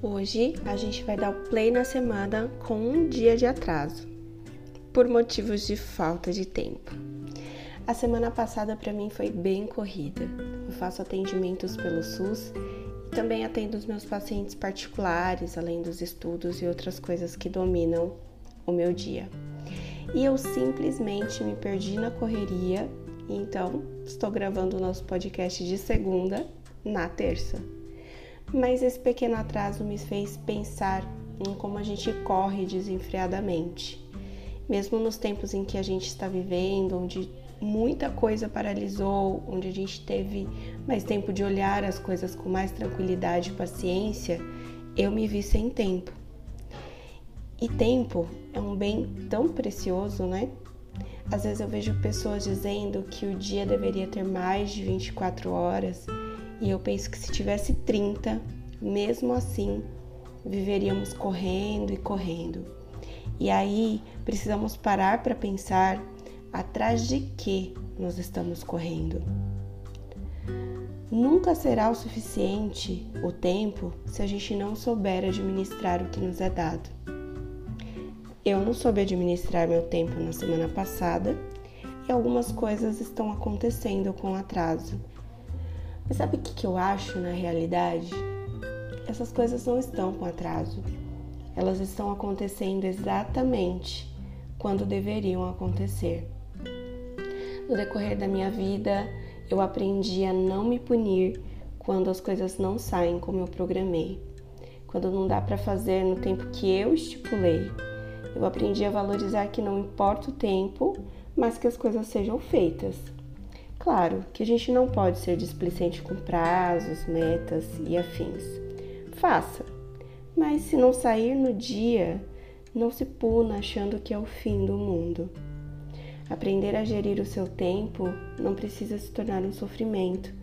Hoje a gente vai dar o play na semana com um dia de atraso, por motivos de falta de tempo. A semana passada para mim foi bem corrida. Eu faço atendimentos pelo SUS e também atendo os meus pacientes particulares, além dos estudos e outras coisas que dominam o meu dia. E eu simplesmente me perdi na correria, e então estou gravando o nosso podcast de segunda na terça mas esse pequeno atraso me fez pensar em como a gente corre desenfreadamente. Mesmo nos tempos em que a gente está vivendo, onde muita coisa paralisou, onde a gente teve mais tempo de olhar as coisas com mais tranquilidade e paciência, eu me vi sem tempo. E tempo é um bem tão precioso, né? Às vezes eu vejo pessoas dizendo que o dia deveria ter mais de 24 horas e eu penso que se tivesse 30, mesmo assim, viveríamos correndo e correndo. E aí precisamos parar para pensar atrás de que nós estamos correndo. Nunca será o suficiente o tempo se a gente não souber administrar o que nos é dado. Eu não soube administrar meu tempo na semana passada e algumas coisas estão acontecendo com atraso mas sabe o que, que eu acho na realidade? Essas coisas não estão com atraso. Elas estão acontecendo exatamente quando deveriam acontecer. No decorrer da minha vida, eu aprendi a não me punir quando as coisas não saem como eu programei, quando não dá para fazer no tempo que eu estipulei. Eu aprendi a valorizar que não importa o tempo, mas que as coisas sejam feitas. Claro que a gente não pode ser displicente com prazos, metas e afins. Faça, mas se não sair no dia, não se puna achando que é o fim do mundo. Aprender a gerir o seu tempo não precisa se tornar um sofrimento.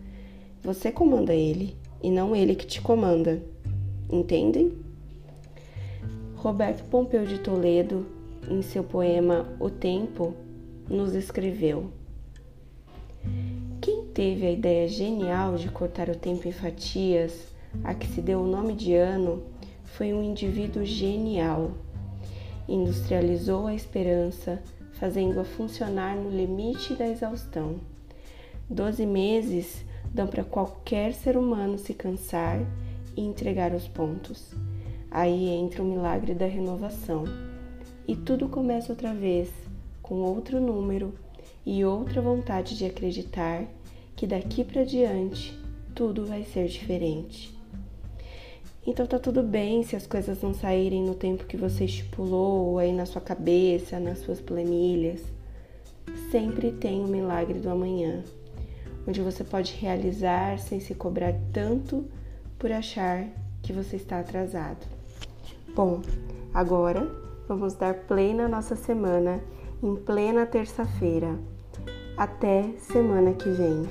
Você comanda ele e não ele que te comanda. Entendem? Roberto Pompeu de Toledo, em seu poema O Tempo, nos escreveu teve a ideia genial de cortar o tempo em fatias, a que se deu o nome de ano, foi um indivíduo genial. Industrializou a esperança, fazendo-a funcionar no limite da exaustão. Doze meses dão para qualquer ser humano se cansar e entregar os pontos. Aí entra o milagre da renovação. E tudo começa outra vez, com outro número e outra vontade de acreditar que daqui para diante tudo vai ser diferente. Então tá tudo bem se as coisas não saírem no tempo que você estipulou, aí na sua cabeça, nas suas planilhas. Sempre tem o milagre do amanhã, onde você pode realizar sem se cobrar tanto por achar que você está atrasado. Bom, agora vamos dar play na nossa semana em plena terça-feira. Até semana que vem.